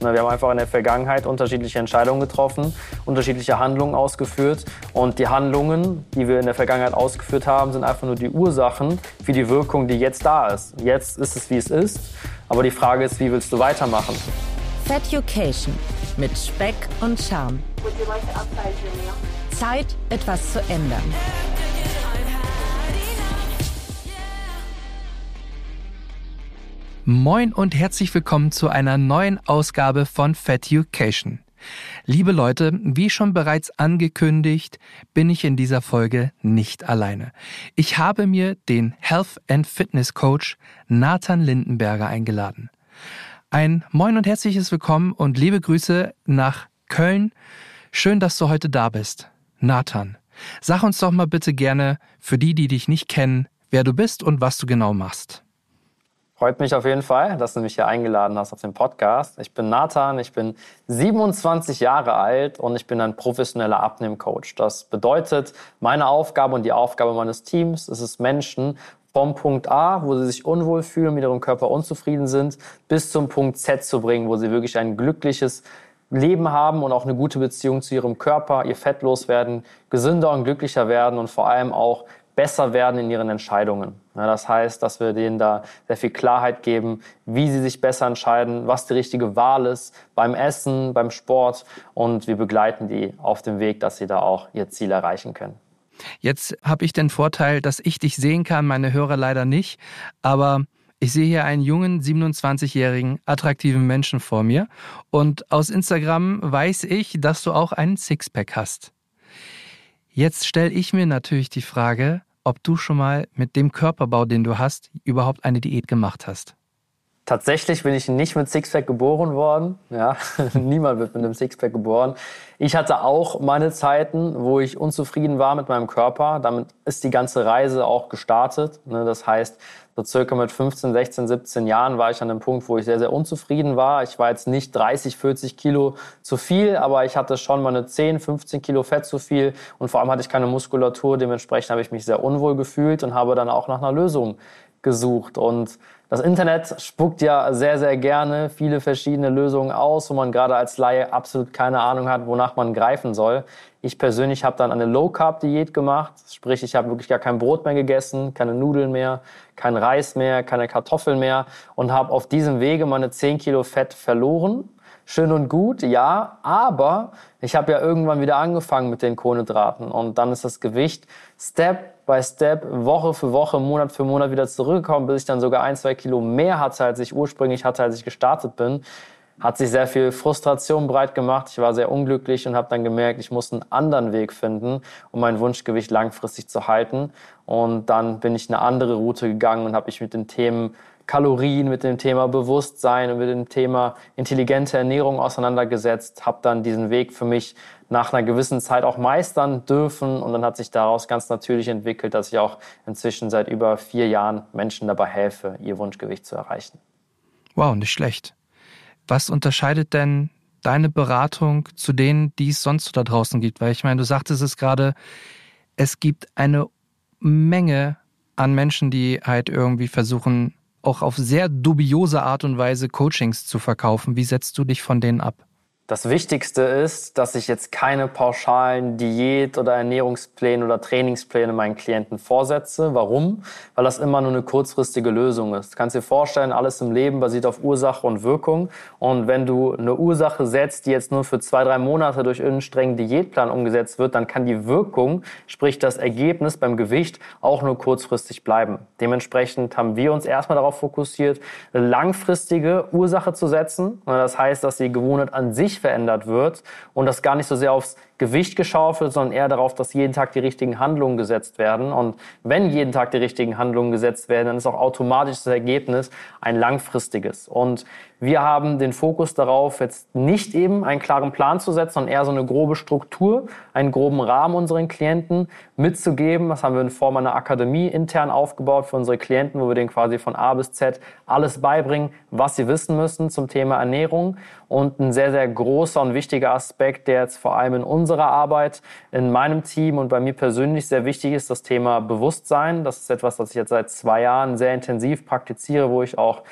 Wir haben einfach in der Vergangenheit unterschiedliche Entscheidungen getroffen, unterschiedliche Handlungen ausgeführt. Und die Handlungen, die wir in der Vergangenheit ausgeführt haben, sind einfach nur die Ursachen für die Wirkung, die jetzt da ist. Jetzt ist es, wie es ist. Aber die Frage ist, wie willst du weitermachen? Feducation mit Speck und Charme. Zeit, etwas zu ändern. Moin und herzlich willkommen zu einer neuen Ausgabe von Feducation. Liebe Leute, wie schon bereits angekündigt, bin ich in dieser Folge nicht alleine. Ich habe mir den Health and Fitness Coach Nathan Lindenberger eingeladen. Ein Moin und herzliches Willkommen und liebe Grüße nach Köln. Schön, dass du heute da bist. Nathan, sag uns doch mal bitte gerne, für die, die dich nicht kennen, wer du bist und was du genau machst. Freut mich auf jeden Fall, dass du mich hier eingeladen hast auf den Podcast. Ich bin Nathan, ich bin 27 Jahre alt und ich bin ein professioneller Abnehmcoach. Das bedeutet, meine Aufgabe und die Aufgabe meines Teams ist es, Menschen vom Punkt A, wo sie sich unwohl fühlen, mit ihrem Körper unzufrieden sind, bis zum Punkt Z zu bringen, wo sie wirklich ein glückliches Leben haben und auch eine gute Beziehung zu ihrem Körper, ihr Fett loswerden, gesünder und glücklicher werden und vor allem auch besser werden in ihren Entscheidungen. Ja, das heißt, dass wir denen da sehr viel Klarheit geben, wie sie sich besser entscheiden, was die richtige Wahl ist beim Essen, beim Sport und wir begleiten die auf dem Weg, dass sie da auch ihr Ziel erreichen können. Jetzt habe ich den Vorteil, dass ich dich sehen kann, meine Hörer leider nicht, aber ich sehe hier einen jungen, 27-jährigen, attraktiven Menschen vor mir und aus Instagram weiß ich, dass du auch einen Sixpack hast. Jetzt stelle ich mir natürlich die Frage, ob du schon mal mit dem Körperbau, den du hast, überhaupt eine Diät gemacht hast. Tatsächlich bin ich nicht mit Sixpack geboren worden. Ja, niemand wird mit einem Sixpack geboren. Ich hatte auch meine Zeiten, wo ich unzufrieden war mit meinem Körper. Damit ist die ganze Reise auch gestartet. Ne, das heißt, so circa mit 15, 16, 17 Jahren war ich an einem Punkt, wo ich sehr, sehr unzufrieden war. Ich war jetzt nicht 30, 40 Kilo zu viel, aber ich hatte schon meine 10, 15 Kilo Fett zu viel und vor allem hatte ich keine Muskulatur. Dementsprechend habe ich mich sehr unwohl gefühlt und habe dann auch nach einer Lösung gesucht. Und das Internet spuckt ja sehr, sehr gerne viele verschiedene Lösungen aus, wo man gerade als Laie absolut keine Ahnung hat, wonach man greifen soll. Ich persönlich habe dann eine Low-Carb-Diät gemacht, sprich ich habe wirklich gar kein Brot mehr gegessen, keine Nudeln mehr, kein Reis mehr, keine Kartoffeln mehr und habe auf diesem Wege meine 10 Kilo Fett verloren. Schön und gut, ja, aber ich habe ja irgendwann wieder angefangen mit den Kohlenhydraten und dann ist das Gewicht Step by Step, Woche für Woche, Monat für Monat wieder zurückgekommen, bis ich dann sogar ein, zwei Kilo mehr hatte, als ich ursprünglich hatte, als ich gestartet bin. Hat sich sehr viel Frustration breit gemacht. Ich war sehr unglücklich und habe dann gemerkt, ich muss einen anderen Weg finden, um mein Wunschgewicht langfristig zu halten. Und dann bin ich eine andere Route gegangen und habe mich mit den Themen Kalorien, mit dem Thema Bewusstsein und mit dem Thema intelligente Ernährung auseinandergesetzt, habe dann diesen Weg für mich nach einer gewissen Zeit auch meistern dürfen und dann hat sich daraus ganz natürlich entwickelt, dass ich auch inzwischen seit über vier Jahren Menschen dabei helfe, ihr Wunschgewicht zu erreichen. Wow, nicht schlecht. Was unterscheidet denn deine Beratung zu denen, die es sonst so da draußen gibt? Weil ich meine, du sagtest es gerade, es gibt eine Menge an Menschen, die halt irgendwie versuchen, auch auf sehr dubiose Art und Weise Coachings zu verkaufen. Wie setzt du dich von denen ab? Das Wichtigste ist, dass ich jetzt keine pauschalen Diät- oder Ernährungspläne oder Trainingspläne meinen Klienten vorsetze. Warum? Weil das immer nur eine kurzfristige Lösung ist. Du kannst dir vorstellen, alles im Leben basiert auf Ursache und Wirkung. Und wenn du eine Ursache setzt, die jetzt nur für zwei, drei Monate durch irgendeinen strengen Diätplan umgesetzt wird, dann kann die Wirkung, sprich das Ergebnis beim Gewicht, auch nur kurzfristig bleiben. Dementsprechend haben wir uns erstmal darauf fokussiert, eine langfristige Ursache zu setzen. Das heißt, dass die Gewohnheit an sich verändert wird und das gar nicht so sehr aufs Gewicht geschaufelt, sondern eher darauf, dass jeden Tag die richtigen Handlungen gesetzt werden. Und wenn jeden Tag die richtigen Handlungen gesetzt werden, dann ist auch automatisch das Ergebnis ein langfristiges. Und wir haben den Fokus darauf, jetzt nicht eben einen klaren Plan zu setzen, sondern eher so eine grobe Struktur, einen groben Rahmen unseren Klienten mitzugeben. Das haben wir in Form einer Akademie intern aufgebaut für unsere Klienten, wo wir denen quasi von A bis Z alles beibringen, was sie wissen müssen zum Thema Ernährung. Und ein sehr, sehr großer und wichtiger Aspekt, der jetzt vor allem in unserer Arbeit, in meinem Team und bei mir persönlich sehr wichtig ist, das Thema Bewusstsein. Das ist etwas, das ich jetzt seit zwei Jahren sehr intensiv praktiziere, wo ich auch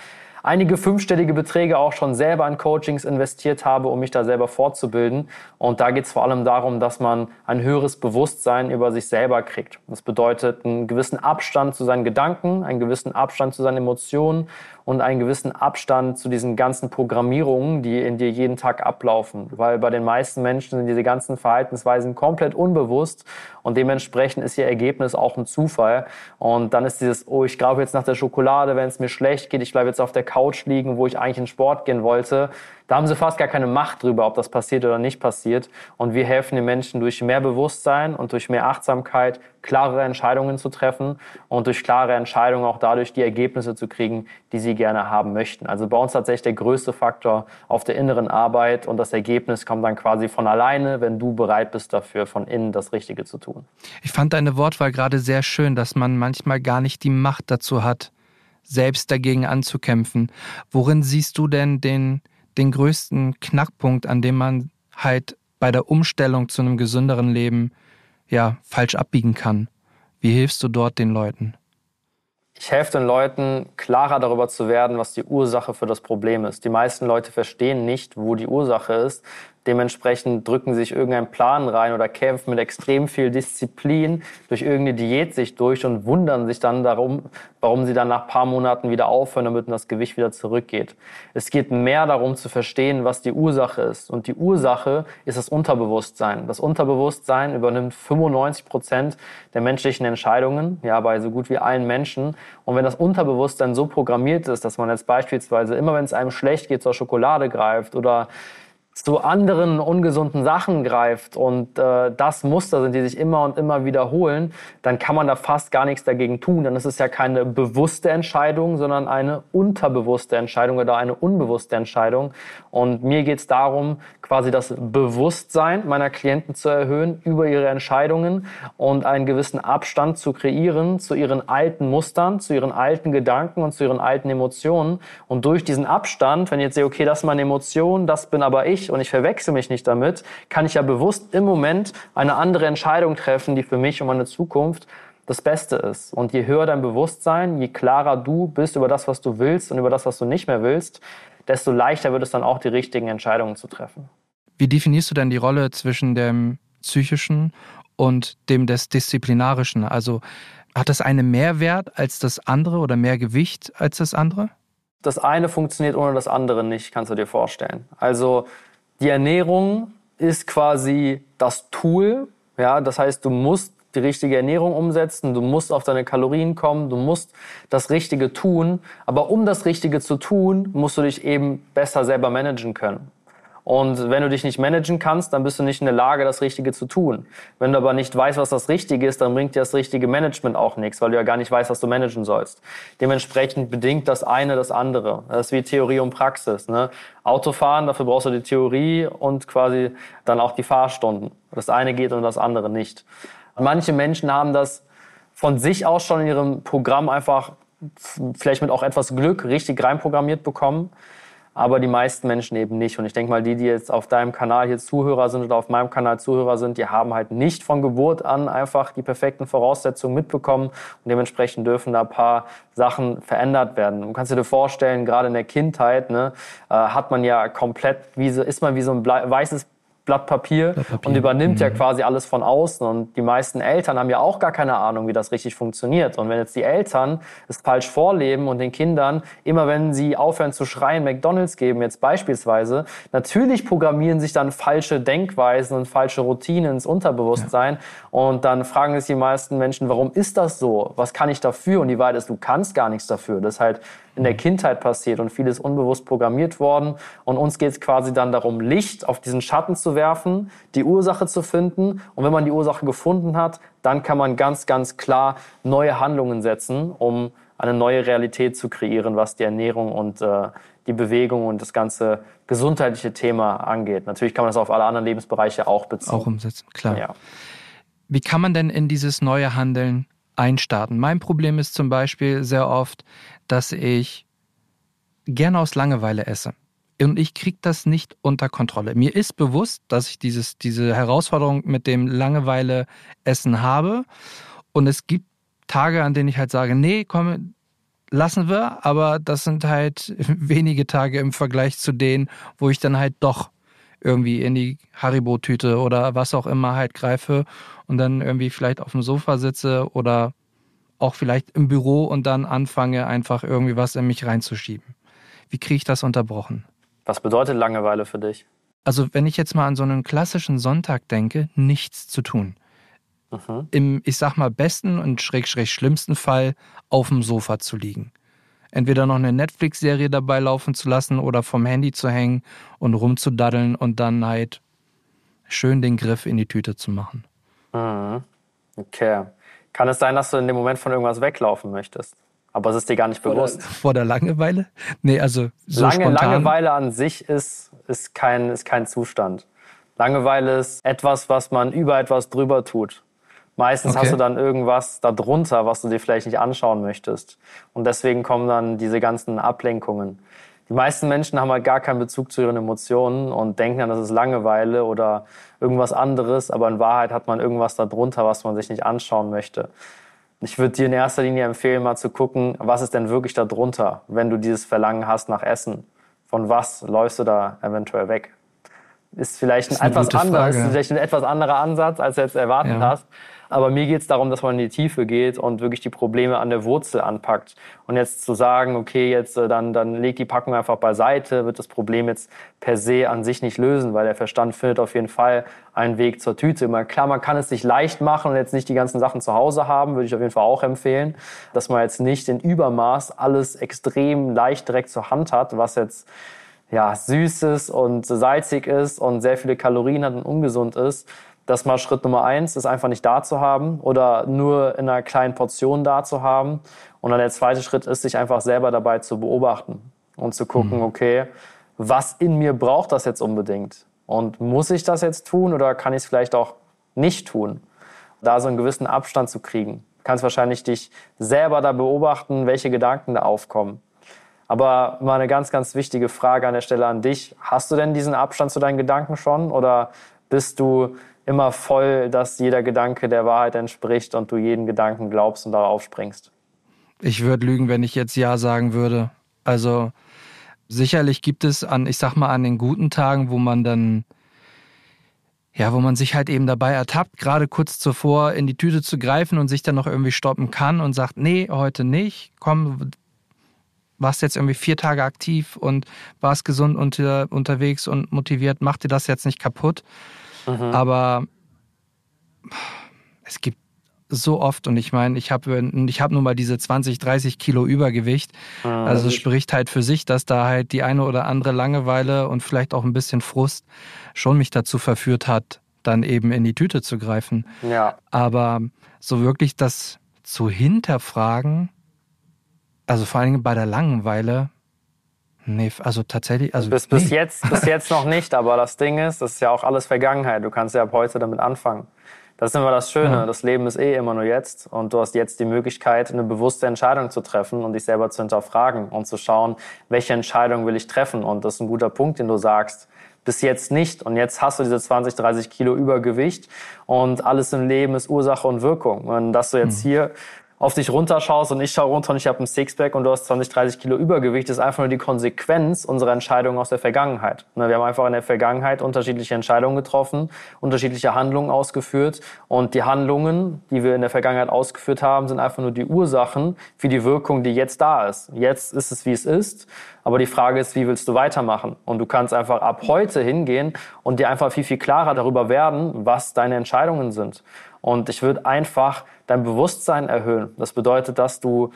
einige fünfstellige Beträge auch schon selber in Coachings investiert habe, um mich da selber fortzubilden. Und da geht es vor allem darum, dass man ein höheres Bewusstsein über sich selber kriegt. Das bedeutet einen gewissen Abstand zu seinen Gedanken, einen gewissen Abstand zu seinen Emotionen und einen gewissen Abstand zu diesen ganzen Programmierungen, die in dir jeden Tag ablaufen. Weil bei den meisten Menschen sind diese ganzen Verhaltensweisen komplett unbewusst und dementsprechend ist ihr Ergebnis auch ein Zufall. Und dann ist dieses, oh, ich glaube jetzt nach der Schokolade, wenn es mir schlecht geht, ich bleibe jetzt auf der Couch liegen, wo ich eigentlich in Sport gehen wollte. Da haben sie fast gar keine Macht drüber, ob das passiert oder nicht passiert. Und wir helfen den Menschen durch mehr Bewusstsein und durch mehr Achtsamkeit, klarere Entscheidungen zu treffen und durch klare Entscheidungen auch dadurch die Ergebnisse zu kriegen, die sie gerne haben möchten. Also bei uns tatsächlich der größte Faktor auf der inneren Arbeit und das Ergebnis kommt dann quasi von alleine, wenn du bereit bist dafür, von innen das Richtige zu tun. Ich fand deine Wortwahl gerade sehr schön, dass man manchmal gar nicht die Macht dazu hat, selbst dagegen anzukämpfen. Worin siehst du denn den den größten Knackpunkt, an dem man halt bei der Umstellung zu einem gesünderen Leben ja falsch abbiegen kann? Wie hilfst du dort den Leuten? Ich helfe den Leuten, klarer darüber zu werden, was die Ursache für das Problem ist. Die meisten Leute verstehen nicht, wo die Ursache ist, Dementsprechend drücken sich irgendeinen Plan rein oder kämpfen mit extrem viel Disziplin durch irgendeine Diät sich durch und wundern sich dann darum, warum sie dann nach paar Monaten wieder aufhören, damit das Gewicht wieder zurückgeht. Es geht mehr darum zu verstehen, was die Ursache ist. Und die Ursache ist das Unterbewusstsein. Das Unterbewusstsein übernimmt 95 Prozent der menschlichen Entscheidungen, ja, bei so gut wie allen Menschen. Und wenn das Unterbewusstsein so programmiert ist, dass man jetzt beispielsweise immer, wenn es einem schlecht geht, zur Schokolade greift oder zu anderen ungesunden Sachen greift und äh, das Muster sind, die sich immer und immer wiederholen, dann kann man da fast gar nichts dagegen tun. Dann ist es ja keine bewusste Entscheidung, sondern eine unterbewusste Entscheidung oder eine unbewusste Entscheidung. Und mir geht es darum, quasi das Bewusstsein meiner Klienten zu erhöhen über ihre Entscheidungen und einen gewissen Abstand zu kreieren zu ihren alten Mustern, zu ihren alten Gedanken und zu ihren alten Emotionen. Und durch diesen Abstand, wenn ich jetzt sehe, okay, das ist meine Emotion, das bin aber ich, und ich verwechsel mich nicht damit, kann ich ja bewusst im Moment eine andere Entscheidung treffen, die für mich und meine Zukunft das Beste ist. Und je höher dein Bewusstsein, je klarer du bist über das, was du willst und über das, was du nicht mehr willst, desto leichter wird es dann auch, die richtigen Entscheidungen zu treffen. Wie definierst du denn die Rolle zwischen dem psychischen und dem des disziplinarischen? Also hat das eine mehr Wert als das andere oder mehr Gewicht als das andere? Das eine funktioniert ohne das andere nicht, kannst du dir vorstellen. Also die Ernährung ist quasi das Tool. Ja, das heißt, du musst die richtige Ernährung umsetzen, du musst auf deine Kalorien kommen, du musst das Richtige tun. Aber um das Richtige zu tun, musst du dich eben besser selber managen können. Und wenn du dich nicht managen kannst, dann bist du nicht in der Lage, das Richtige zu tun. Wenn du aber nicht weißt, was das Richtige ist, dann bringt dir das richtige Management auch nichts, weil du ja gar nicht weißt, was du managen sollst. Dementsprechend bedingt das eine das andere. Das ist wie Theorie und Praxis. Ne? Autofahren, dafür brauchst du die Theorie und quasi dann auch die Fahrstunden. Das eine geht und das andere nicht. Manche Menschen haben das von sich aus schon in ihrem Programm einfach vielleicht mit auch etwas Glück richtig reinprogrammiert bekommen aber die meisten Menschen eben nicht. Und ich denke mal, die, die jetzt auf deinem Kanal hier Zuhörer sind oder auf meinem Kanal Zuhörer sind, die haben halt nicht von Geburt an einfach die perfekten Voraussetzungen mitbekommen und dementsprechend dürfen da ein paar Sachen verändert werden. Du kannst dir vorstellen, gerade in der Kindheit ne, äh, hat man ja komplett, wie so, ist man wie so ein weißes Blatt Papier, Blatt Papier. und übernimmt mhm. ja quasi alles von außen. Und die meisten Eltern haben ja auch gar keine Ahnung, wie das richtig funktioniert. Und wenn jetzt die Eltern es falsch vorleben und den Kindern immer, wenn sie aufhören zu schreien, McDonalds geben, jetzt beispielsweise, natürlich programmieren sich dann falsche Denkweisen und falsche Routinen ins Unterbewusstsein. Ja. Und dann fragen sich die meisten Menschen, warum ist das so? Was kann ich dafür? Und die Wahrheit ist, du kannst gar nichts dafür. Das ist halt in der Kindheit passiert und vieles unbewusst programmiert worden. Und uns geht es quasi dann darum, Licht auf diesen Schatten zu werfen, die Ursache zu finden. Und wenn man die Ursache gefunden hat, dann kann man ganz, ganz klar neue Handlungen setzen, um eine neue Realität zu kreieren, was die Ernährung und äh, die Bewegung und das ganze gesundheitliche Thema angeht. Natürlich kann man das auf alle anderen Lebensbereiche auch beziehen. Auch umsetzen, klar. Ja. Wie kann man denn in dieses neue Handeln einstarten? Mein Problem ist zum Beispiel sehr oft, dass ich gerne aus Langeweile esse. Und ich kriege das nicht unter Kontrolle. Mir ist bewusst, dass ich dieses, diese Herausforderung mit dem Langeweile-Essen habe. Und es gibt Tage, an denen ich halt sage, nee, komm, lassen wir, aber das sind halt wenige Tage im Vergleich zu denen, wo ich dann halt doch irgendwie in die Haribo-Tüte oder was auch immer halt greife und dann irgendwie vielleicht auf dem Sofa sitze oder auch vielleicht im Büro und dann anfange einfach irgendwie was in mich reinzuschieben. Wie kriege ich das unterbrochen? Was bedeutet Langeweile für dich? Also wenn ich jetzt mal an so einen klassischen Sonntag denke, nichts zu tun. Mhm. Im, ich sag mal, besten und schräg, schräg schlimmsten Fall auf dem Sofa zu liegen. Entweder noch eine Netflix-Serie dabei laufen zu lassen oder vom Handy zu hängen und rumzudaddeln und dann halt schön den Griff in die Tüte zu machen. Mhm. Okay. Kann es sein, dass du in dem Moment von irgendwas weglaufen möchtest? Aber es ist dir gar nicht bewusst. Vor der Langeweile? Nee, also so Lange, spontan. Langeweile an sich ist, ist, kein, ist kein Zustand. Langeweile ist etwas, was man über etwas drüber tut. Meistens okay. hast du dann irgendwas darunter, was du dir vielleicht nicht anschauen möchtest. Und deswegen kommen dann diese ganzen Ablenkungen. Die meisten Menschen haben halt gar keinen Bezug zu ihren Emotionen und denken dann, das ist Langeweile oder irgendwas anderes, aber in Wahrheit hat man irgendwas darunter, was man sich nicht anschauen möchte. Ich würde dir in erster Linie empfehlen, mal zu gucken, was ist denn wirklich darunter, wenn du dieses Verlangen hast nach Essen. Von was läufst du da eventuell weg? Ist vielleicht ein, etwas anderes, vielleicht ein etwas anderer Ansatz, als du jetzt erwartet ja. hast. Aber mir geht es darum, dass man in die Tiefe geht und wirklich die Probleme an der Wurzel anpackt. Und jetzt zu sagen, okay, jetzt äh, dann, dann leg die Packung einfach beiseite, wird das Problem jetzt per se an sich nicht lösen, weil der Verstand findet auf jeden Fall einen Weg zur Tüte. Immer klar, man kann es sich leicht machen und jetzt nicht die ganzen Sachen zu Hause haben, würde ich auf jeden Fall auch empfehlen, dass man jetzt nicht in Übermaß alles extrem leicht direkt zur Hand hat, was jetzt ja, süß ist und salzig ist und sehr viele Kalorien hat und ungesund ist, das mal Schritt Nummer eins ist einfach nicht da zu haben oder nur in einer kleinen Portion da zu haben. Und dann der zweite Schritt ist, sich einfach selber dabei zu beobachten und zu gucken, mhm. okay, was in mir braucht das jetzt unbedingt? Und muss ich das jetzt tun oder kann ich es vielleicht auch nicht tun? Da so einen gewissen Abstand zu kriegen. Du kannst wahrscheinlich dich selber da beobachten, welche Gedanken da aufkommen. Aber mal eine ganz, ganz wichtige Frage an der Stelle an dich. Hast du denn diesen Abstand zu deinen Gedanken schon oder bist du immer voll, dass jeder Gedanke der Wahrheit entspricht und du jeden Gedanken glaubst und darauf springst. Ich würde lügen, wenn ich jetzt Ja sagen würde. Also sicherlich gibt es an, ich sag mal, an den guten Tagen, wo man dann, ja, wo man sich halt eben dabei ertappt, gerade kurz zuvor in die Tüte zu greifen und sich dann noch irgendwie stoppen kann und sagt, nee, heute nicht, komm, warst jetzt irgendwie vier Tage aktiv und warst gesund unter, unterwegs und motiviert, mach dir das jetzt nicht kaputt. Mhm. Aber es gibt so oft und ich meine, ich habe ich hab nun mal diese 20, 30 Kilo Übergewicht. Mhm. Also es spricht halt für sich, dass da halt die eine oder andere Langeweile und vielleicht auch ein bisschen Frust schon mich dazu verführt hat, dann eben in die Tüte zu greifen. Ja. Aber so wirklich das zu hinterfragen, also vor allem bei der Langeweile, Nee, also tatsächlich. Also bis, bis, jetzt, bis jetzt noch nicht, aber das Ding ist, das ist ja auch alles Vergangenheit. Du kannst ja ab heute damit anfangen. Das ist immer das Schöne. Ja. Das Leben ist eh immer nur jetzt. Und du hast jetzt die Möglichkeit, eine bewusste Entscheidung zu treffen und dich selber zu hinterfragen und zu schauen, welche Entscheidung will ich treffen. Und das ist ein guter Punkt, den du sagst. Bis jetzt nicht. Und jetzt hast du diese 20, 30 Kilo Übergewicht und alles im Leben ist Ursache und Wirkung. Und dass du jetzt mhm. hier auf dich runterschaust und ich schaue runter und ich habe ein Sixpack und du hast 20, 30 Kilo Übergewicht, ist einfach nur die Konsequenz unserer Entscheidungen aus der Vergangenheit. Ne, wir haben einfach in der Vergangenheit unterschiedliche Entscheidungen getroffen, unterschiedliche Handlungen ausgeführt und die Handlungen, die wir in der Vergangenheit ausgeführt haben, sind einfach nur die Ursachen für die Wirkung, die jetzt da ist. Jetzt ist es, wie es ist, aber die Frage ist, wie willst du weitermachen? Und du kannst einfach ab heute hingehen und dir einfach viel, viel klarer darüber werden, was deine Entscheidungen sind. Und ich würde einfach dein Bewusstsein erhöhen. Das bedeutet, dass du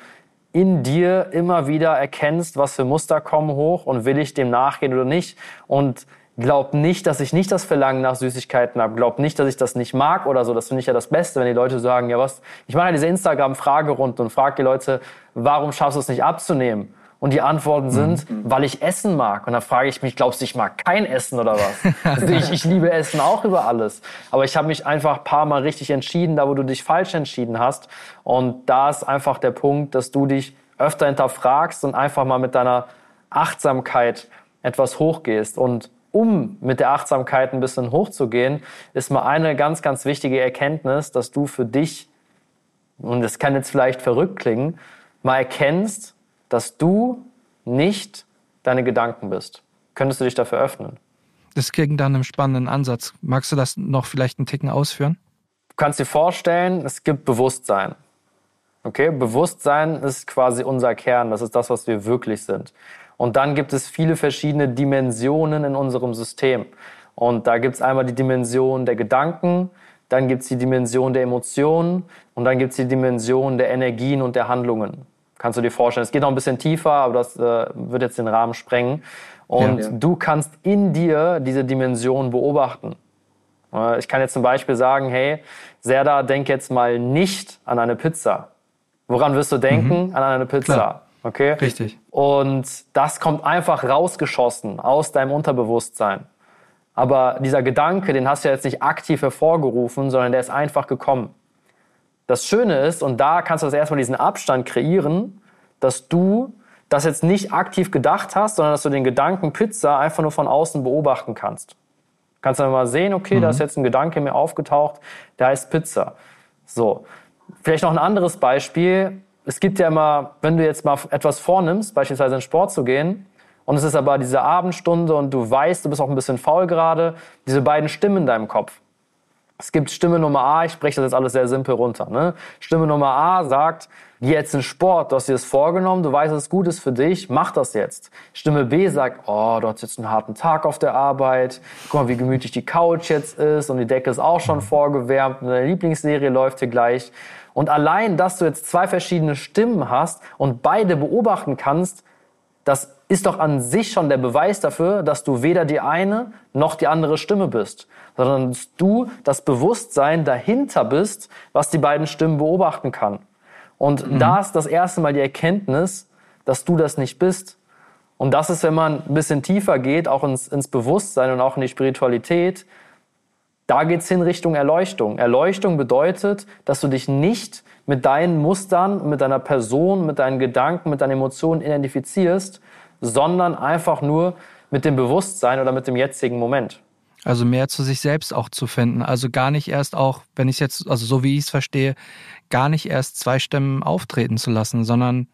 in dir immer wieder erkennst, was für Muster kommen hoch und will ich dem nachgehen oder nicht. Und glaub nicht, dass ich nicht das Verlangen nach Süßigkeiten habe. Glaub nicht, dass ich das nicht mag oder so. Das finde ich ja das Beste, wenn die Leute sagen, ja was, ich mache ja diese Instagram-Fragerunde und frage die Leute, warum schaffst du es nicht abzunehmen? Und die Antworten sind, mhm. weil ich Essen mag. Und da frage ich mich, glaubst du, ich mag kein Essen oder was? also ich, ich liebe Essen auch über alles. Aber ich habe mich einfach ein paar Mal richtig entschieden, da wo du dich falsch entschieden hast. Und da ist einfach der Punkt, dass du dich öfter hinterfragst und einfach mal mit deiner Achtsamkeit etwas hochgehst. Und um mit der Achtsamkeit ein bisschen hochzugehen, ist mal eine ganz, ganz wichtige Erkenntnis, dass du für dich, und das kann jetzt vielleicht verrückt klingen, mal erkennst, dass du nicht deine Gedanken bist. Könntest du dich dafür öffnen? Das klingt dann einem spannenden Ansatz. Magst du das noch vielleicht einen Ticken ausführen? Du kannst dir vorstellen, es gibt Bewusstsein. Okay, Bewusstsein ist quasi unser Kern, das ist das, was wir wirklich sind. Und dann gibt es viele verschiedene Dimensionen in unserem System. Und da gibt es einmal die Dimension der Gedanken, dann gibt es die Dimension der Emotionen und dann gibt es die Dimension der Energien und der Handlungen. Kannst du dir vorstellen. Es geht noch ein bisschen tiefer, aber das äh, wird jetzt den Rahmen sprengen. Und ja, ja. du kannst in dir diese Dimension beobachten. Äh, ich kann jetzt zum Beispiel sagen, hey, Serda, denk jetzt mal nicht an eine Pizza. Woran wirst du denken? Mhm. An eine Pizza. Klar. Okay? Richtig. Und das kommt einfach rausgeschossen aus deinem Unterbewusstsein. Aber dieser Gedanke, den hast du ja jetzt nicht aktiv hervorgerufen, sondern der ist einfach gekommen. Das Schöne ist, und da kannst du das erstmal diesen Abstand kreieren, dass du das jetzt nicht aktiv gedacht hast, sondern dass du den Gedanken Pizza einfach nur von außen beobachten kannst. Kannst dann mal sehen, okay, mhm. da ist jetzt ein Gedanke mir aufgetaucht, der heißt Pizza. So. Vielleicht noch ein anderes Beispiel. Es gibt ja immer, wenn du jetzt mal etwas vornimmst, beispielsweise in Sport zu gehen, und es ist aber diese Abendstunde und du weißt, du bist auch ein bisschen faul gerade. Diese beiden Stimmen in deinem Kopf. Es gibt Stimme Nummer A, ich spreche das jetzt alles sehr simpel runter. Ne? Stimme Nummer A sagt, geh jetzt in Sport, du hast dir das vorgenommen, du weißt, dass es gut ist für dich, mach das jetzt. Stimme B sagt, oh, du hast jetzt einen harten Tag auf der Arbeit, guck mal, wie gemütlich die Couch jetzt ist und die Decke ist auch schon vorgewärmt und deine Lieblingsserie läuft hier gleich. Und allein, dass du jetzt zwei verschiedene Stimmen hast und beide beobachten kannst, das ist doch an sich schon der Beweis dafür, dass du weder die eine noch die andere Stimme bist, sondern dass du das Bewusstsein dahinter bist, was die beiden Stimmen beobachten kann. Und mhm. da ist das erste Mal die Erkenntnis, dass du das nicht bist. Und das ist, wenn man ein bisschen tiefer geht, auch ins, ins Bewusstsein und auch in die Spiritualität, da geht's hin Richtung Erleuchtung. Erleuchtung bedeutet, dass du dich nicht mit deinen Mustern, mit deiner Person, mit deinen Gedanken, mit deinen Emotionen identifizierst, sondern einfach nur mit dem Bewusstsein oder mit dem jetzigen Moment. Also mehr zu sich selbst auch zu finden. Also gar nicht erst auch, wenn ich es jetzt, also so wie ich es verstehe, gar nicht erst zwei Stimmen auftreten zu lassen, sondern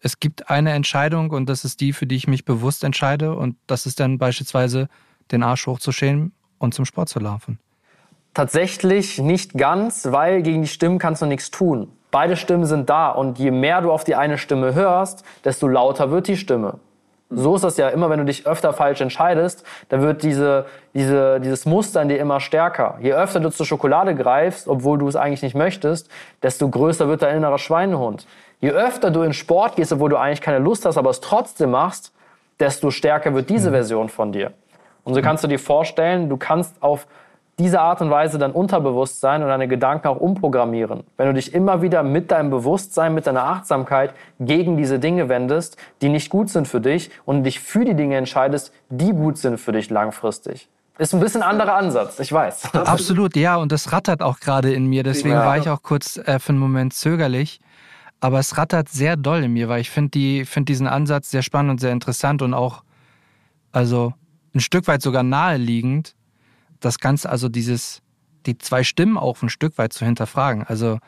es gibt eine Entscheidung und das ist die, für die ich mich bewusst entscheide und das ist dann beispielsweise den Arsch hochzuschälen und zum Sport zu laufen. Tatsächlich nicht ganz, weil gegen die Stimmen kannst du nichts tun. Beide Stimmen sind da und je mehr du auf die eine Stimme hörst, desto lauter wird die Stimme. So ist das ja immer, wenn du dich öfter falsch entscheidest, dann wird diese, diese, dieses Muster in dir immer stärker. Je öfter du zur Schokolade greifst, obwohl du es eigentlich nicht möchtest, desto größer wird dein innerer Schweinehund. Je öfter du in Sport gehst, obwohl du eigentlich keine Lust hast, aber es trotzdem machst, desto stärker wird diese mhm. Version von dir. Und so kannst du dir vorstellen, du kannst auf diese Art und Weise dein Unterbewusstsein und deine Gedanken auch umprogrammieren. Wenn du dich immer wieder mit deinem Bewusstsein, mit deiner Achtsamkeit gegen diese Dinge wendest, die nicht gut sind für dich und dich für die Dinge entscheidest, die gut sind für dich langfristig. Ist ein bisschen anderer Ansatz, ich weiß. Absolut, ja, und das rattert auch gerade in mir. Deswegen ja. war ich auch kurz äh, für einen Moment zögerlich. Aber es rattert sehr doll in mir, weil ich finde die, find diesen Ansatz sehr spannend und sehr interessant und auch, also ein Stück weit sogar naheliegend, das Ganze, also dieses, die zwei Stimmen auch ein Stück weit zu hinterfragen. Also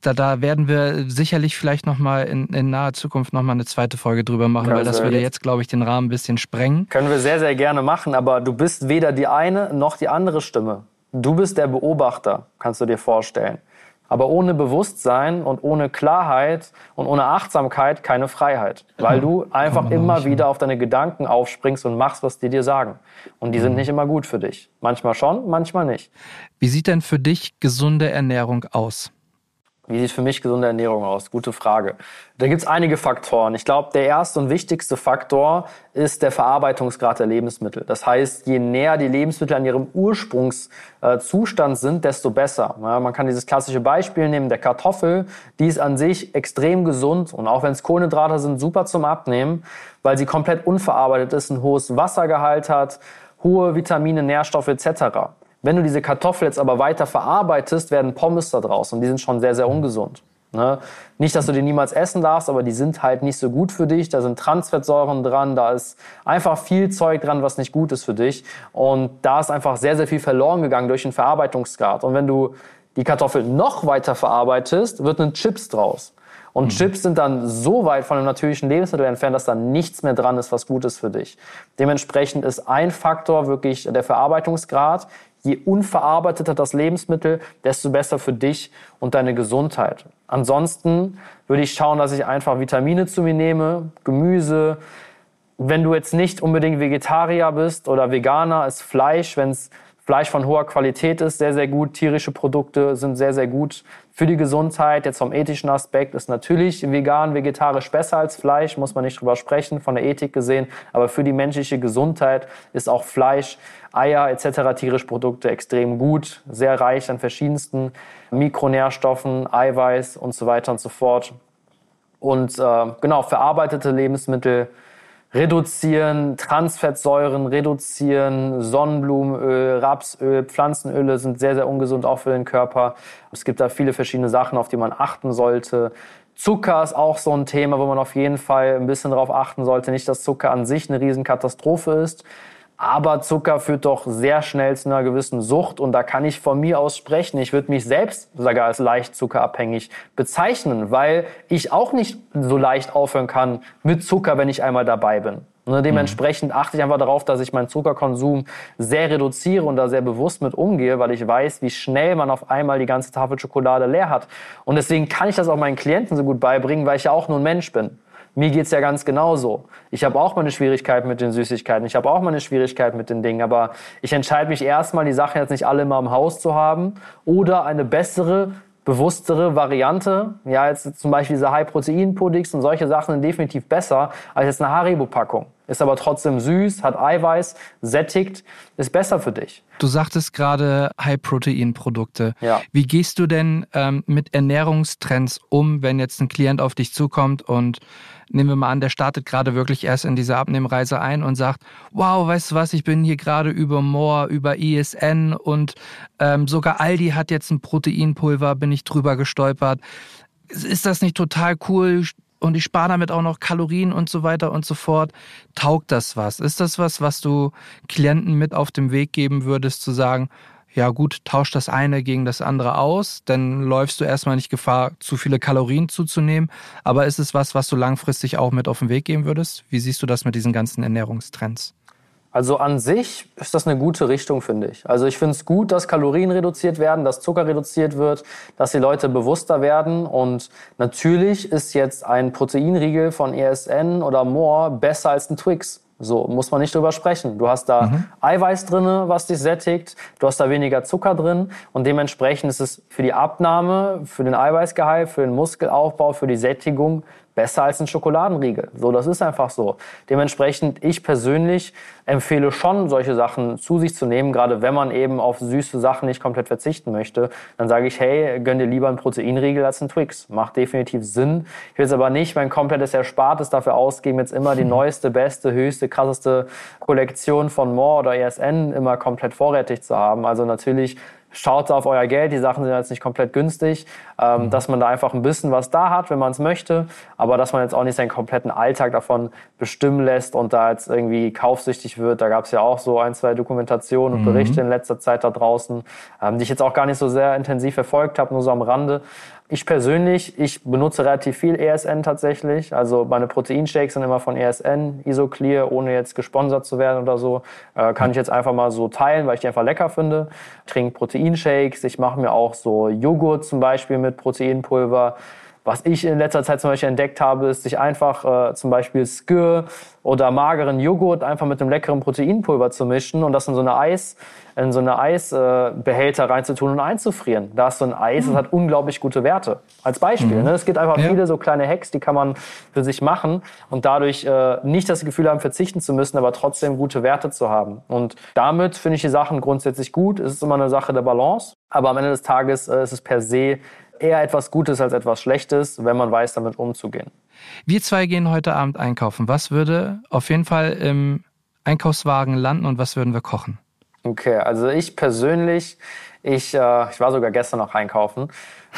da, da werden wir sicherlich vielleicht nochmal in, in naher Zukunft nochmal eine zweite Folge drüber machen, ja, weil das würde jetzt, glaube ich, den Rahmen ein bisschen sprengen. Können wir sehr, sehr gerne machen, aber du bist weder die eine noch die andere Stimme. Du bist der Beobachter, kannst du dir vorstellen. Aber ohne Bewusstsein und ohne Klarheit und ohne Achtsamkeit keine Freiheit. Weil du einfach immer wieder auf deine Gedanken aufspringst und machst, was die dir sagen. Und die sind mhm. nicht immer gut für dich. Manchmal schon, manchmal nicht. Wie sieht denn für dich gesunde Ernährung aus? Wie sieht für mich gesunde Ernährung aus? Gute Frage. Da gibt es einige Faktoren. Ich glaube, der erste und wichtigste Faktor ist der Verarbeitungsgrad der Lebensmittel. Das heißt, je näher die Lebensmittel an ihrem Ursprungszustand sind, desto besser. Ja, man kann dieses klassische Beispiel nehmen, der Kartoffel. Die ist an sich extrem gesund und auch wenn es Kohlenhydrate sind, super zum Abnehmen, weil sie komplett unverarbeitet ist, ein hohes Wassergehalt hat, hohe Vitamine, Nährstoffe etc. Wenn du diese Kartoffel jetzt aber weiter verarbeitest, werden Pommes da draus und die sind schon sehr, sehr ungesund. Ne? Nicht, dass du die niemals essen darfst, aber die sind halt nicht so gut für dich. Da sind Transfettsäuren dran, da ist einfach viel Zeug dran, was nicht gut ist für dich. Und da ist einfach sehr, sehr viel verloren gegangen durch den Verarbeitungsgrad. Und wenn du die Kartoffel noch weiter verarbeitest, wird ein Chips draus. Und mhm. Chips sind dann so weit von einem natürlichen Lebensmittel entfernt, dass da nichts mehr dran ist, was gut ist für dich. Dementsprechend ist ein Faktor wirklich der Verarbeitungsgrad. Je unverarbeiteter das Lebensmittel, desto besser für dich und deine Gesundheit. Ansonsten würde ich schauen, dass ich einfach Vitamine zu mir nehme, Gemüse. Wenn du jetzt nicht unbedingt Vegetarier bist oder Veganer, ist Fleisch, wenn es Fleisch von hoher Qualität ist, sehr, sehr gut. Tierische Produkte sind sehr, sehr gut für die Gesundheit. Jetzt vom ethischen Aspekt ist natürlich vegan, vegetarisch besser als Fleisch, muss man nicht drüber sprechen, von der Ethik gesehen. Aber für die menschliche Gesundheit ist auch Fleisch, Eier etc. tierische Produkte extrem gut, sehr reich an verschiedensten Mikronährstoffen, Eiweiß und so weiter und so fort. Und äh, genau, verarbeitete Lebensmittel reduzieren, Transfettsäuren reduzieren, Sonnenblumenöl, Rapsöl, Pflanzenöle sind sehr, sehr ungesund auch für den Körper. Es gibt da viele verschiedene Sachen, auf die man achten sollte. Zucker ist auch so ein Thema, wo man auf jeden Fall ein bisschen darauf achten sollte. Nicht, dass Zucker an sich eine Riesenkatastrophe ist, aber Zucker führt doch sehr schnell zu einer gewissen Sucht und da kann ich von mir aus sprechen. Ich würde mich selbst sogar als leicht zuckerabhängig bezeichnen, weil ich auch nicht so leicht aufhören kann mit Zucker, wenn ich einmal dabei bin. Ne, dementsprechend achte ich einfach darauf, dass ich meinen Zuckerkonsum sehr reduziere und da sehr bewusst mit umgehe, weil ich weiß, wie schnell man auf einmal die ganze Tafel Schokolade leer hat. Und deswegen kann ich das auch meinen Klienten so gut beibringen, weil ich ja auch nur ein Mensch bin. Mir geht's ja ganz genauso. Ich habe auch meine Schwierigkeiten mit den Süßigkeiten. Ich habe auch meine Schwierigkeiten mit den Dingen. Aber ich entscheide mich erstmal, die Sachen jetzt nicht alle immer im Haus zu haben oder eine bessere, bewusstere Variante. Ja, jetzt zum Beispiel diese High-Protein-Puddings und solche Sachen sind definitiv besser als jetzt eine Haribo-Packung. Ist aber trotzdem süß, hat Eiweiß, sättigt, ist besser für dich. Du sagtest gerade High-Protein-Produkte. Ja. Wie gehst du denn ähm, mit Ernährungstrends um, wenn jetzt ein Klient auf dich zukommt und nehmen wir mal an, der startet gerade wirklich erst in diese Abnehmreise ein und sagt, wow, weißt du was, ich bin hier gerade über Moor, über ISN und ähm, sogar Aldi hat jetzt ein Proteinpulver, bin ich drüber gestolpert. Ist das nicht total cool? Und ich spare damit auch noch Kalorien und so weiter und so fort. Taugt das was? Ist das was, was du Klienten mit auf den Weg geben würdest, zu sagen, ja gut, tausch das eine gegen das andere aus, dann läufst du erstmal nicht Gefahr, zu viele Kalorien zuzunehmen. Aber ist es was, was du langfristig auch mit auf den Weg geben würdest? Wie siehst du das mit diesen ganzen Ernährungstrends? Also an sich ist das eine gute Richtung, finde ich. Also ich finde es gut, dass Kalorien reduziert werden, dass Zucker reduziert wird, dass die Leute bewusster werden. Und natürlich ist jetzt ein Proteinriegel von ESN oder More besser als ein Twix. So muss man nicht drüber sprechen. Du hast da mhm. Eiweiß drinne, was dich sättigt. Du hast da weniger Zucker drin und dementsprechend ist es für die Abnahme, für den Eiweißgehalt, für den Muskelaufbau, für die Sättigung besser als ein Schokoladenriegel. So, das ist einfach so. Dementsprechend, ich persönlich empfehle schon, solche Sachen zu sich zu nehmen, gerade wenn man eben auf süße Sachen nicht komplett verzichten möchte. Dann sage ich, hey, gönn dir lieber einen Proteinriegel als einen Twix. Macht definitiv Sinn. Ich will jetzt aber nicht mein komplettes Erspartes dafür ausgeben, jetzt immer die neueste, beste, höchste, krasseste Kollektion von More oder ESN immer komplett vorrätig zu haben. Also natürlich schaut auf euer Geld, die Sachen sind jetzt nicht komplett günstig, ähm, mhm. dass man da einfach ein bisschen was da hat, wenn man es möchte, aber dass man jetzt auch nicht seinen kompletten Alltag davon bestimmen lässt und da jetzt irgendwie kaufsüchtig wird. Da gab es ja auch so ein, zwei Dokumentationen und mhm. Berichte in letzter Zeit da draußen, ähm, die ich jetzt auch gar nicht so sehr intensiv verfolgt habe, nur so am Rande. Ich persönlich, ich benutze relativ viel ESN tatsächlich. Also meine Proteinshakes sind immer von ESN, Isoclear, ohne jetzt gesponsert zu werden oder so. Äh, kann ich jetzt einfach mal so teilen, weil ich die einfach lecker finde. Ich trinke Proteinshakes. Ich mache mir auch so Joghurt zum Beispiel mit Proteinpulver. Was ich in letzter Zeit zum Beispiel entdeckt habe, ist, sich einfach äh, zum Beispiel Skür oder mageren Joghurt einfach mit einem leckeren Proteinpulver zu mischen und das in so eine Eis, in so eine Eisbehälter äh, reinzutun und einzufrieren. Da ist so ein Eis, das mhm. hat unglaublich gute Werte. Als Beispiel. Mhm. Ne? Es gibt einfach ja. viele so kleine Hacks, die kann man für sich machen und dadurch äh, nicht das Gefühl haben, verzichten zu müssen, aber trotzdem gute Werte zu haben. Und damit finde ich die Sachen grundsätzlich gut. Es ist immer eine Sache der Balance. Aber am Ende des Tages äh, ist es per se eher etwas Gutes als etwas Schlechtes, wenn man weiß, damit umzugehen. Wir zwei gehen heute Abend einkaufen. Was würde auf jeden Fall im Einkaufswagen landen und was würden wir kochen? Okay, also ich persönlich, ich, äh, ich war sogar gestern noch einkaufen.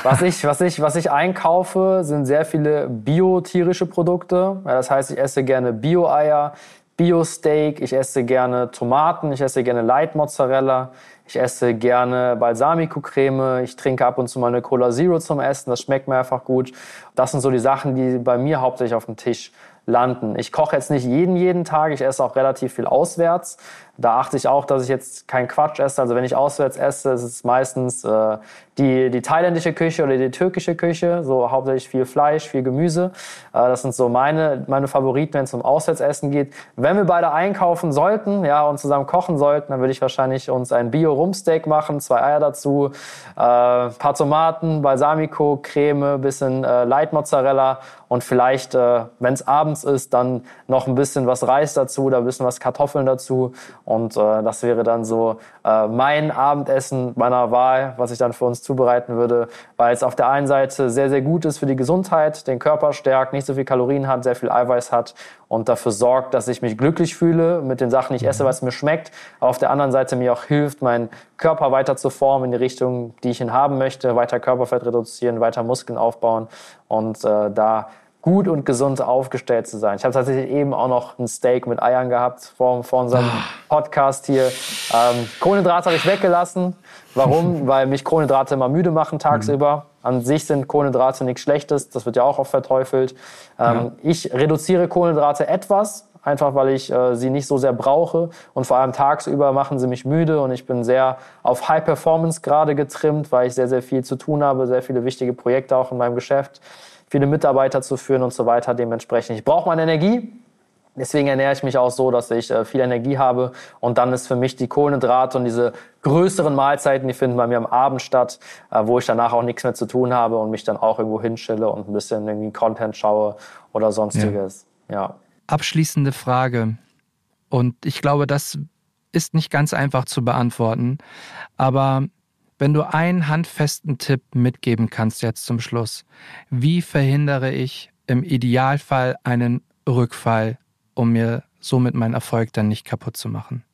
Was ich, was ich, was ich einkaufe, sind sehr viele biotierische Produkte. Ja, das heißt, ich esse gerne Bio-Eier, Bio-Steak, ich esse gerne Tomaten, ich esse gerne Light Mozzarella, ich esse gerne Balsamico-Creme, ich trinke ab und zu mal eine Cola Zero zum Essen, das schmeckt mir einfach gut. Das sind so die Sachen, die bei mir hauptsächlich auf dem Tisch landen. Ich koche jetzt nicht jeden, jeden Tag, ich esse auch relativ viel auswärts. Da achte ich auch, dass ich jetzt keinen Quatsch esse. Also wenn ich auswärts esse, ist es meistens äh, die, die thailändische Küche oder die türkische Küche. So hauptsächlich viel Fleisch, viel Gemüse. Äh, das sind so meine, meine Favoriten, wenn es um Auswärtsessen geht. Wenn wir beide einkaufen sollten ja, und zusammen kochen sollten, dann würde ich wahrscheinlich uns ein Bio-Rumsteak machen, zwei Eier dazu, äh, paar Tomaten, Balsamico, Creme, bisschen äh, Light Mozzarella und vielleicht, äh, wenn es abends ist, dann noch ein bisschen was Reis dazu, da ein bisschen was Kartoffeln dazu und äh, das wäre dann so äh, mein Abendessen meiner Wahl, was ich dann für uns zubereiten würde, weil es auf der einen Seite sehr, sehr gut ist für die Gesundheit, den Körper stärkt, nicht so viel Kalorien hat, sehr viel Eiweiß hat und dafür sorgt, dass ich mich glücklich fühle mit den Sachen, die ich esse, was mir schmeckt. Aber auf der anderen Seite mir auch hilft, meinen Körper weiter zu formen in die Richtung, die ich ihn haben möchte, weiter Körperfett reduzieren, weiter Muskeln aufbauen und äh, da gut und gesund aufgestellt zu sein. Ich habe tatsächlich eben auch noch ein Steak mit Eiern gehabt vor, vor unserem ah. Podcast hier. Ähm, Kohlenhydrate habe ich weggelassen. Warum? Weil mich Kohlenhydrate immer müde machen tagsüber. Mhm. An sich sind Kohlenhydrate nichts Schlechtes. Das wird ja auch oft verteufelt. Ähm, ja. Ich reduziere Kohlenhydrate etwas, einfach weil ich äh, sie nicht so sehr brauche. Und vor allem tagsüber machen sie mich müde und ich bin sehr auf High Performance gerade getrimmt, weil ich sehr, sehr viel zu tun habe, sehr viele wichtige Projekte auch in meinem Geschäft viele Mitarbeiter zu führen und so weiter. Dementsprechend, ich brauche meine Energie. Deswegen ernähre ich mich auch so, dass ich äh, viel Energie habe. Und dann ist für mich die Kohlenhydrate und diese größeren Mahlzeiten, die finden bei mir am Abend statt, äh, wo ich danach auch nichts mehr zu tun habe und mich dann auch irgendwo hinschille und ein bisschen irgendwie Content schaue oder sonstiges. Ja. ja. Abschließende Frage. Und ich glaube, das ist nicht ganz einfach zu beantworten. Aber wenn du einen handfesten Tipp mitgeben kannst jetzt zum Schluss, wie verhindere ich im Idealfall einen Rückfall, um mir somit meinen Erfolg dann nicht kaputt zu machen?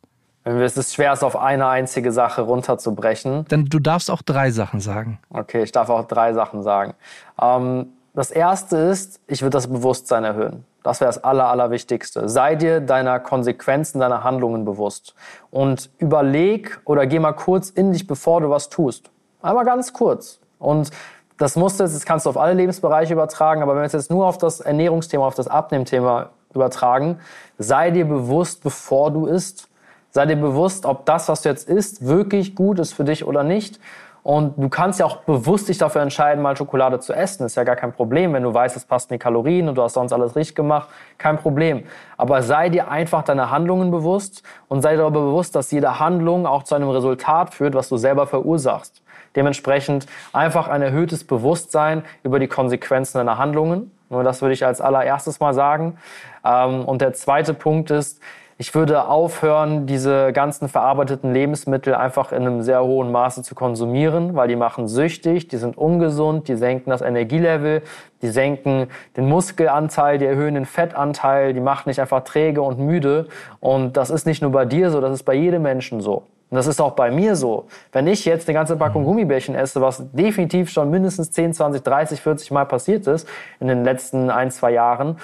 Es ist schwer, es auf eine einzige Sache runterzubrechen. Denn du darfst auch drei Sachen sagen. Okay, ich darf auch drei Sachen sagen. Ähm, das erste ist, ich würde das Bewusstsein erhöhen. Das wäre das Aller, Allerwichtigste. Sei dir deiner Konsequenzen deiner Handlungen bewusst. Und überleg oder geh mal kurz in dich, bevor du was tust. Einmal ganz kurz. Und das musst du, das kannst du auf alle Lebensbereiche übertragen, aber wenn wir es jetzt nur auf das Ernährungsthema, auf das Abnehmthema übertragen, sei dir bewusst, bevor du isst. Sei dir bewusst, ob das, was du jetzt isst, wirklich gut ist für dich oder nicht. Und du kannst ja auch bewusst dich dafür entscheiden, mal Schokolade zu essen. Ist ja gar kein Problem, wenn du weißt, es passt in die Kalorien und du hast sonst alles richtig gemacht. Kein Problem. Aber sei dir einfach deiner Handlungen bewusst und sei dir darüber bewusst, dass jede Handlung auch zu einem Resultat führt, was du selber verursachst. Dementsprechend einfach ein erhöhtes Bewusstsein über die Konsequenzen deiner Handlungen. Nur das würde ich als allererstes mal sagen. Ähm, und der zweite Punkt ist, ich würde aufhören, diese ganzen verarbeiteten Lebensmittel einfach in einem sehr hohen Maße zu konsumieren, weil die machen süchtig, die sind ungesund, die senken das Energielevel, die senken den Muskelanteil, die erhöhen den Fettanteil, die machen dich einfach träge und müde. Und das ist nicht nur bei dir so, das ist bei jedem Menschen so. Und das ist auch bei mir so. Wenn ich jetzt eine ganze Packung Gummibärchen esse, was definitiv schon mindestens 10, 20, 30, 40 Mal passiert ist in den letzten ein, zwei Jahren,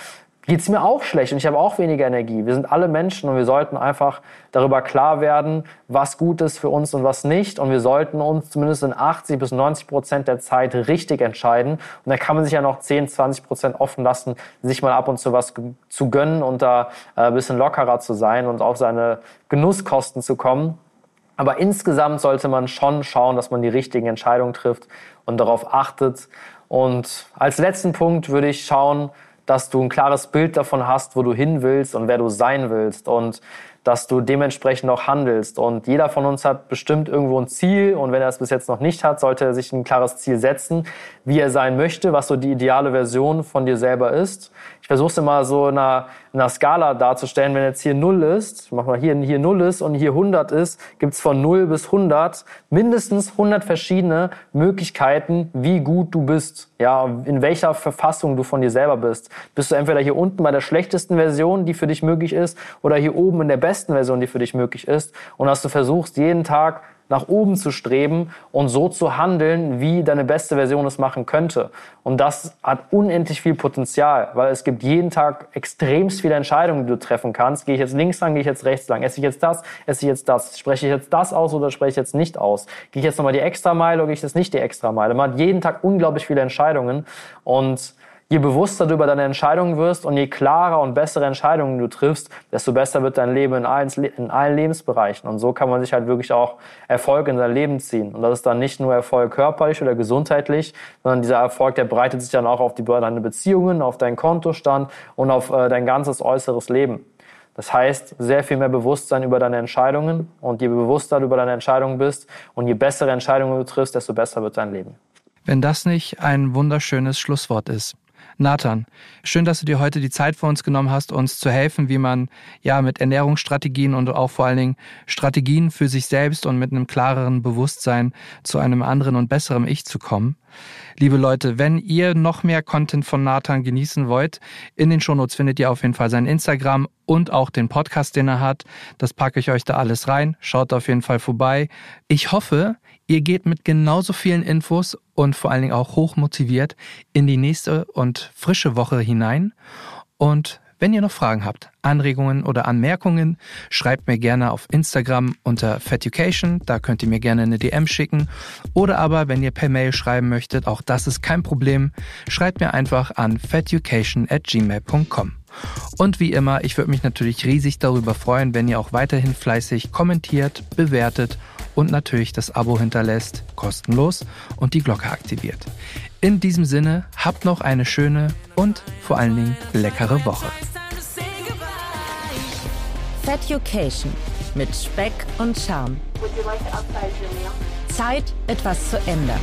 geht es mir auch schlecht und ich habe auch weniger Energie. Wir sind alle Menschen und wir sollten einfach darüber klar werden, was gut ist für uns und was nicht. Und wir sollten uns zumindest in 80 bis 90 Prozent der Zeit richtig entscheiden. Und da kann man sich ja noch 10, 20 Prozent offen lassen, sich mal ab und zu was zu gönnen und da äh, ein bisschen lockerer zu sein und auf seine Genusskosten zu kommen. Aber insgesamt sollte man schon schauen, dass man die richtigen Entscheidungen trifft und darauf achtet. Und als letzten Punkt würde ich schauen, dass du ein klares Bild davon hast, wo du hin willst und wer du sein willst und dass du dementsprechend auch handelst. Und jeder von uns hat bestimmt irgendwo ein Ziel und wenn er es bis jetzt noch nicht hat, sollte er sich ein klares Ziel setzen, wie er sein möchte, was so die ideale Version von dir selber ist. Ich versuche es immer so in einer, in einer Skala darzustellen. Wenn jetzt hier 0 ist, mach mal hier, hier 0 ist und hier 100 ist, gibt es von 0 bis 100 mindestens 100 verschiedene Möglichkeiten, wie gut du bist. Ja, in welcher Verfassung du von dir selber bist. Bist du entweder hier unten bei der schlechtesten Version, die für dich möglich ist, oder hier oben in der besten Version, die für dich möglich ist. Und dass du versuchst, jeden Tag nach oben zu streben und so zu handeln, wie deine beste Version es machen könnte. Und das hat unendlich viel Potenzial, weil es gibt jeden Tag extremst viele Entscheidungen, die du treffen kannst. Gehe ich jetzt links lang, gehe ich jetzt rechts lang? Esse ich jetzt das, esse ich jetzt das? Spreche ich jetzt das aus oder spreche ich jetzt nicht aus? Gehe ich jetzt nochmal die Extrameile oder gehe ich jetzt nicht die Extrameile? Man hat jeden Tag unglaublich viele Entscheidungen und je bewusster du über deine Entscheidungen wirst und je klarer und bessere Entscheidungen du triffst, desto besser wird dein Leben in allen, in allen Lebensbereichen. Und so kann man sich halt wirklich auch Erfolg in sein Leben ziehen. Und das ist dann nicht nur Erfolg körperlich oder gesundheitlich, sondern dieser Erfolg, der breitet sich dann auch auf die, deine Beziehungen, auf deinen Kontostand und auf äh, dein ganzes äußeres Leben. Das heißt, sehr viel mehr Bewusstsein über deine Entscheidungen. Und je bewusster du über deine Entscheidungen bist und je bessere Entscheidungen du triffst, desto besser wird dein Leben. Wenn das nicht ein wunderschönes Schlusswort ist. Nathan, schön, dass du dir heute die Zeit für uns genommen hast, uns zu helfen, wie man ja mit Ernährungsstrategien und auch vor allen Dingen Strategien für sich selbst und mit einem klareren Bewusstsein zu einem anderen und besseren Ich zu kommen. Liebe Leute, wenn ihr noch mehr Content von Nathan genießen wollt, in den Shownotes findet ihr auf jeden Fall sein Instagram und auch den Podcast, den er hat. Das packe ich euch da alles rein. Schaut auf jeden Fall vorbei. Ich hoffe, Ihr geht mit genauso vielen Infos und vor allen Dingen auch hoch motiviert in die nächste und frische Woche hinein. Und wenn ihr noch Fragen habt, Anregungen oder Anmerkungen, schreibt mir gerne auf Instagram unter Feducation. Da könnt ihr mir gerne eine DM schicken. Oder aber, wenn ihr per Mail schreiben möchtet, auch das ist kein Problem, schreibt mir einfach an feducation at gmail.com. Und wie immer, ich würde mich natürlich riesig darüber freuen, wenn ihr auch weiterhin fleißig kommentiert, bewertet und natürlich das Abo hinterlässt, kostenlos und die Glocke aktiviert. In diesem Sinne, habt noch eine schöne und vor allen Dingen leckere Woche. Feducation mit Speck und Charme. Zeit, etwas zu ändern.